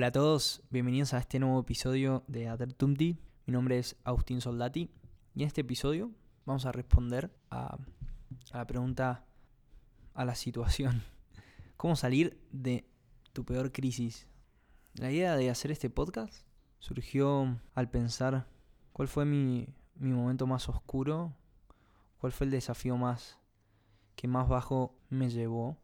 Hola a todos, bienvenidos a este nuevo episodio de Atertumti. Mi nombre es Agustín Soldati y en este episodio vamos a responder a, la pregunta, a la situación. ¿Cómo salir de tu peor crisis? La idea de hacer este podcast surgió al pensar cuál fue mi, mi momento más oscuro, cuál fue el desafío más que más bajo me llevó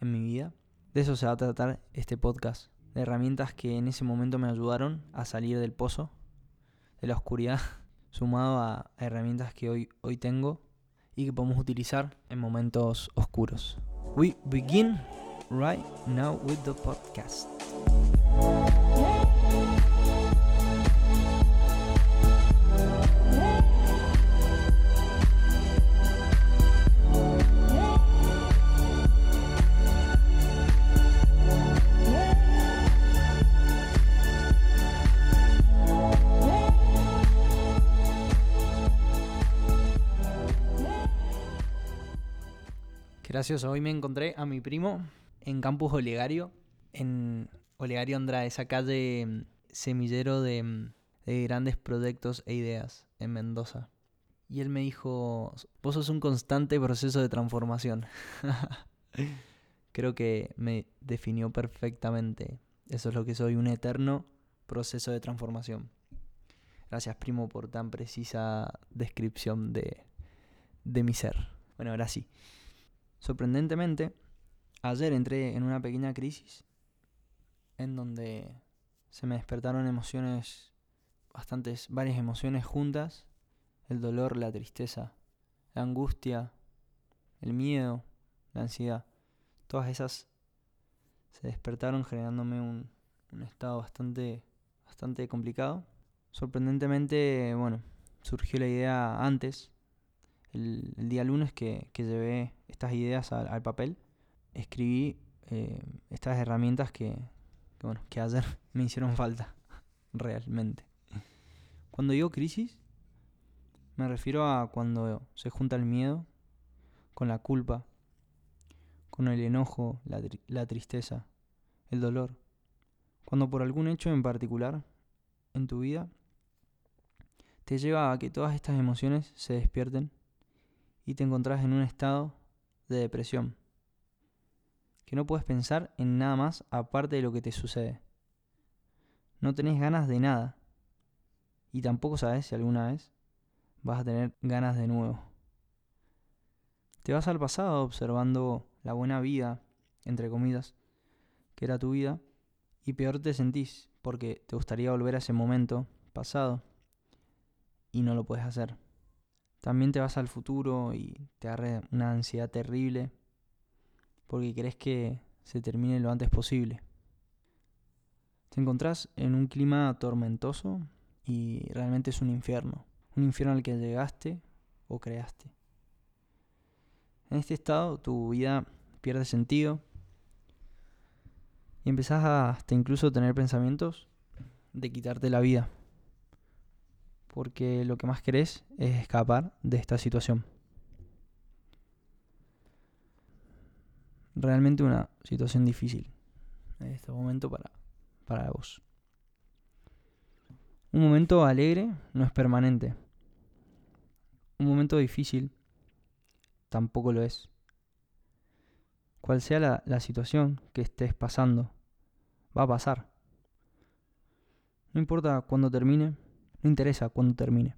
en mi vida. De eso se va a tratar este podcast, de herramientas que en ese momento me ayudaron a salir del pozo, de la oscuridad, sumado a herramientas que hoy, hoy tengo y que podemos utilizar en momentos oscuros. We begin right now with the podcast. Gracioso, hoy me encontré a mi primo en Campus Olegario, en Olegario Andrade, esa calle mm, semillero de, mm, de grandes proyectos e ideas en Mendoza. Y él me dijo, vos sos un constante proceso de transformación. Creo que me definió perfectamente. Eso es lo que soy, un eterno proceso de transformación. Gracias, primo, por tan precisa descripción de, de mi ser. Bueno, ahora sí. Sorprendentemente, ayer entré en una pequeña crisis en donde se me despertaron emociones, bastantes, varias emociones juntas. El dolor, la tristeza, la angustia, el miedo, la ansiedad. Todas esas se despertaron generándome un, un estado bastante, bastante complicado. Sorprendentemente, bueno, surgió la idea antes, el, el día lunes que, que, llevé estas ideas al, al papel. Escribí eh, estas herramientas que, que, bueno, que ayer me hicieron falta, realmente. Cuando digo crisis, me refiero a cuando se junta el miedo con la culpa, con el enojo, la, tri la tristeza, el dolor. Cuando por algún hecho en particular en tu vida te lleva a que todas estas emociones se despierten y te encontrás en un estado de depresión. Que no puedes pensar en nada más aparte de lo que te sucede. No tenés ganas de nada. Y tampoco sabes si alguna vez vas a tener ganas de nuevo. Te vas al pasado observando la buena vida, entre comillas, que era tu vida, y peor te sentís porque te gustaría volver a ese momento pasado y no lo puedes hacer. También te vas al futuro y te agarra una ansiedad terrible porque crees que se termine lo antes posible. Te encontrás en un clima tormentoso y realmente es un infierno. Un infierno al que llegaste o creaste. En este estado tu vida pierde sentido y empezás a hasta incluso tener pensamientos de quitarte la vida porque lo que más querés es escapar de esta situación. Realmente una situación difícil en este momento para, para vos. Un momento alegre no es permanente. Un momento difícil tampoco lo es. Cual sea la, la situación que estés pasando, va a pasar. No importa cuándo termine, no interesa cuándo termine.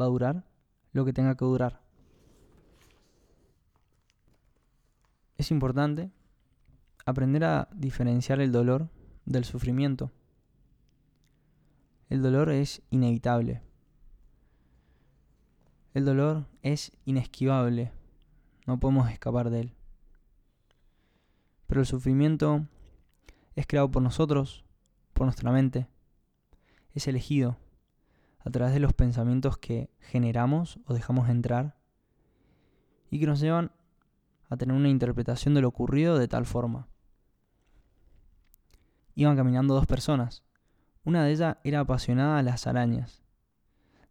Va a durar lo que tenga que durar. Es importante aprender a diferenciar el dolor del sufrimiento. El dolor es inevitable. El dolor es inesquivable. No podemos escapar de él. Pero el sufrimiento es creado por nosotros, por nuestra mente, es elegido a través de los pensamientos que generamos o dejamos entrar y que nos llevan a tener una interpretación de lo ocurrido de tal forma. Iban caminando dos personas. Una de ellas era apasionada a las arañas.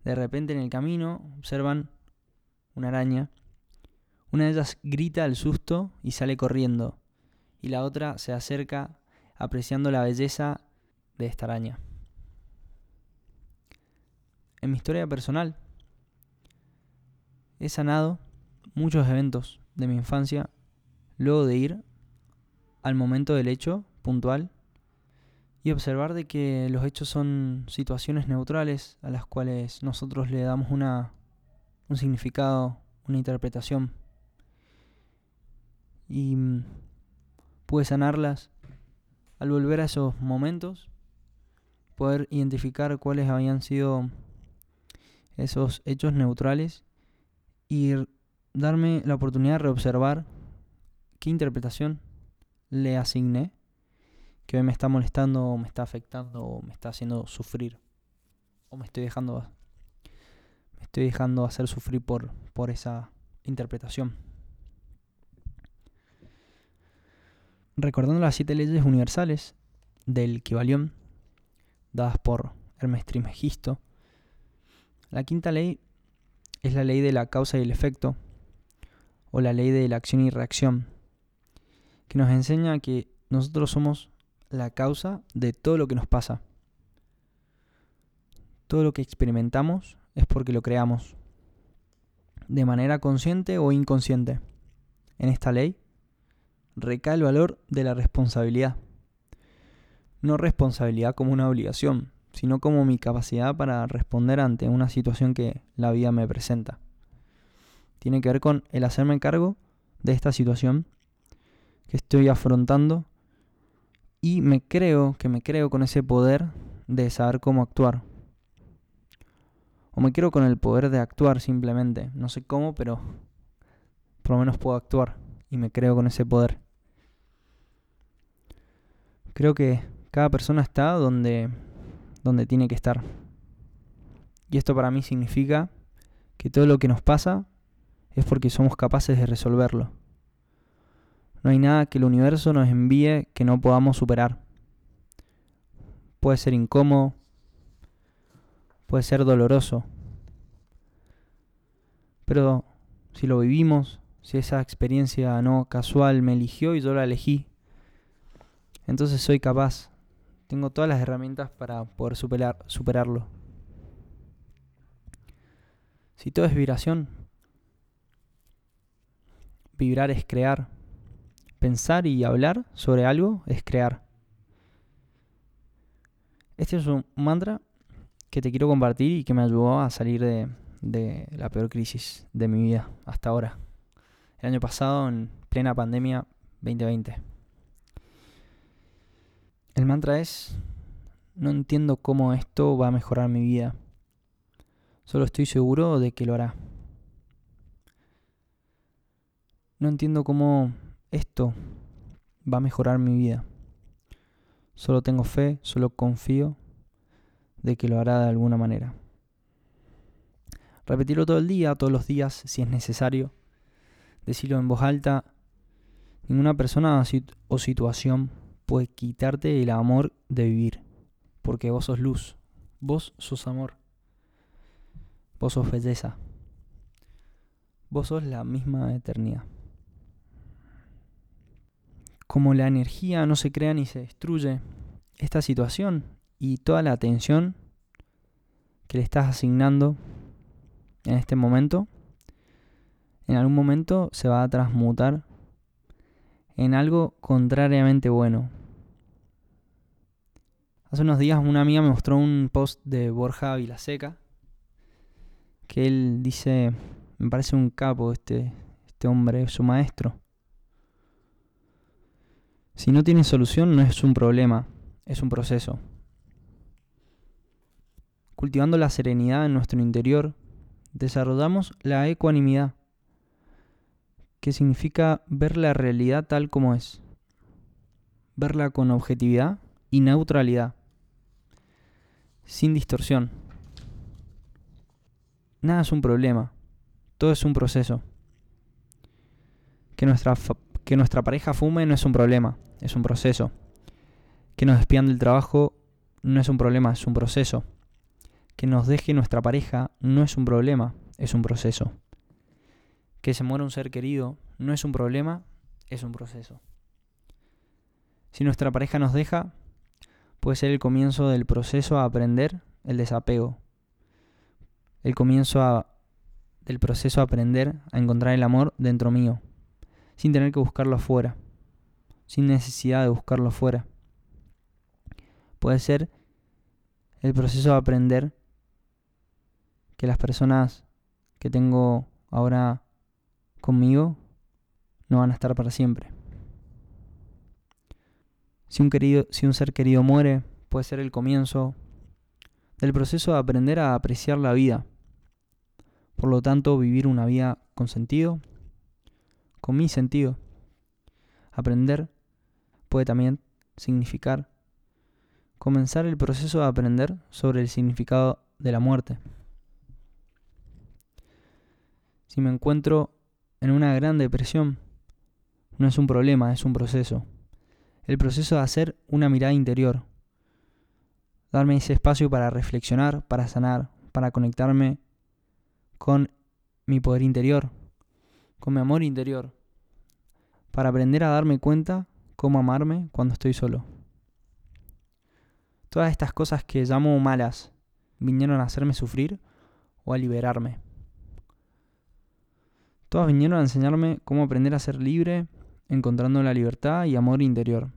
De repente en el camino observan una araña. Una de ellas grita al susto y sale corriendo. Y la otra se acerca apreciando la belleza de esta araña. En mi historia personal, he sanado muchos eventos de mi infancia luego de ir al momento del hecho puntual y observar de que los hechos son situaciones neutrales a las cuales nosotros le damos una, un significado, una interpretación. Y mm, pude sanarlas al volver a esos momentos, poder identificar cuáles habían sido esos hechos neutrales y darme la oportunidad de reobservar qué interpretación le asigné que hoy me está molestando o me está afectando o me está haciendo sufrir o me estoy dejando me estoy dejando hacer sufrir por, por esa interpretación. Recordando las siete leyes universales del Kibalión, dadas por Hermes Trismegisto, la quinta ley es la ley de la causa y el efecto, o la ley de la acción y reacción, que nos enseña que nosotros somos la causa de todo lo que nos pasa. Todo lo que experimentamos es porque lo creamos, de manera consciente o inconsciente. En esta ley recae el valor de la responsabilidad. No responsabilidad como una obligación, sino como mi capacidad para responder ante una situación que la vida me presenta. Tiene que ver con el hacerme cargo de esta situación que estoy afrontando y me creo, que me creo con ese poder de saber cómo actuar. O me creo con el poder de actuar simplemente. No sé cómo, pero por lo menos puedo actuar. Y me creo con ese poder. Creo que cada persona está donde, donde tiene que estar. Y esto para mí significa que todo lo que nos pasa es porque somos capaces de resolverlo. No hay nada que el universo nos envíe que no podamos superar. Puede ser incómodo, puede ser doloroso, pero si lo vivimos, si esa experiencia no casual me eligió y yo la elegí, entonces soy capaz. Tengo todas las herramientas para poder superar, superarlo. Si todo es vibración, vibrar es crear. Pensar y hablar sobre algo es crear. Este es un mantra que te quiero compartir y que me ayudó a salir de, de la peor crisis de mi vida hasta ahora. El año pasado, en plena pandemia 2020. El mantra es, no entiendo cómo esto va a mejorar mi vida. Solo estoy seguro de que lo hará. No entiendo cómo esto va a mejorar mi vida. Solo tengo fe, solo confío de que lo hará de alguna manera. Repetirlo todo el día, todos los días, si es necesario. Decirlo en voz alta. Ninguna persona o situación puede quitarte el amor de vivir. Porque vos sos luz. Vos sos amor. Vos sos belleza. Vos sos la misma eternidad como la energía no se crea ni se destruye, esta situación y toda la atención que le estás asignando en este momento, en algún momento se va a transmutar en algo contrariamente bueno. Hace unos días una amiga me mostró un post de Borja Vilaseca que él dice, me parece un capo este, este hombre, su maestro. Si no tiene solución no es un problema, es un proceso. Cultivando la serenidad en nuestro interior, desarrollamos la ecuanimidad, que significa ver la realidad tal como es, verla con objetividad y neutralidad, sin distorsión. Nada es un problema, todo es un proceso. Que nuestra, que nuestra pareja fume no es un problema, es un proceso. Que nos despidan del trabajo no es un problema, es un proceso. Que nos deje nuestra pareja no es un problema, es un proceso. Que se muera un ser querido no es un problema, es un proceso. Si nuestra pareja nos deja, puede ser el comienzo del proceso a aprender el desapego. El comienzo del proceso a aprender a encontrar el amor dentro mío, sin tener que buscarlo afuera, sin necesidad de buscarlo afuera. Puede ser el proceso de aprender que las personas que tengo ahora conmigo no van a estar para siempre. Si un, querido, si un ser querido muere, puede ser el comienzo del proceso de aprender a apreciar la vida. Por lo tanto, vivir una vida con sentido, con mi sentido. Aprender puede también significar comenzar el proceso de aprender sobre el significado de la muerte. Si me encuentro en una gran depresión, no es un problema, es un proceso. El proceso de hacer una mirada interior. Darme ese espacio para reflexionar, para sanar, para conectarme con mi poder interior, con mi amor interior, para aprender a darme cuenta cómo amarme cuando estoy solo. Todas estas cosas que llamo malas vinieron a hacerme sufrir o a liberarme. Todas vinieron a enseñarme cómo aprender a ser libre, encontrando la libertad y amor interior.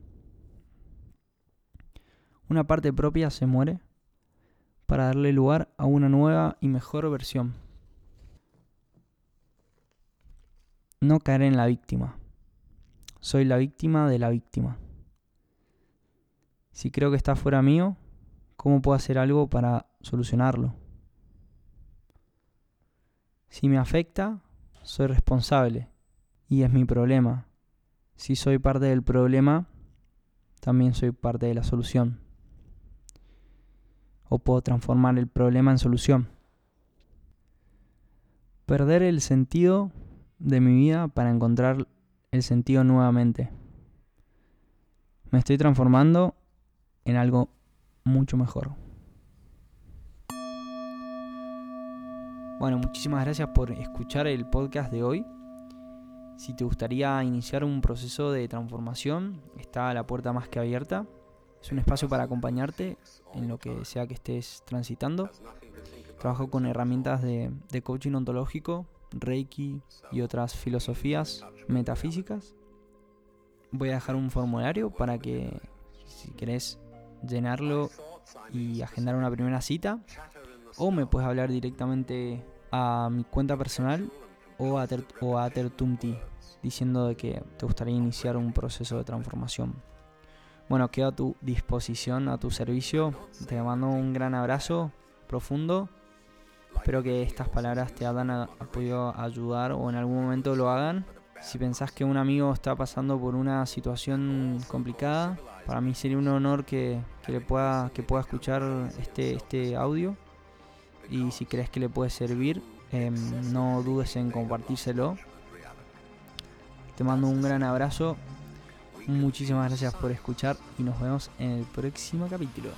Una parte propia se muere para darle lugar a una nueva y mejor versión. No caer en la víctima. Soy la víctima de la víctima. Si creo que está fuera mío, ¿cómo puedo hacer algo para solucionarlo? Si me afecta, soy responsable y es mi problema. Si soy parte del problema, también soy parte de la solución. O puedo transformar el problema en solución. Perder el sentido de mi vida para encontrar el sentido nuevamente. Me estoy transformando en algo mucho mejor. Bueno, muchísimas gracias por escuchar el podcast de hoy. Si te gustaría iniciar un proceso de transformación, está la puerta más que abierta. Es un espacio para acompañarte en lo que sea que estés transitando. Trabajo con herramientas de, coaching ontológico, Reiki y otras filosofías metafísicas. Voy a dejar un formulario para que si querés llenarlo y agendar una primera cita, o me puedes hablar directamente a mi cuenta personal o a, a Tertumti diciendo que te gustaría iniciar un proceso de transformación. Bueno, quedo a tu disposición, a tu servicio. Te mando un gran abrazo profundo. Espero que estas palabras te hayan podido ayudar o en algún momento lo hagan. Si pensás que un amigo está pasando por una situación complicada, para mí sería un honor que, que le pueda, que pueda escuchar este, este audio y si crees que le puede servir, em, no dudes en compartírselo. Te mando un gran abrazo, muchísimas gracias por escuchar y nos vemos en el próximo capítulo.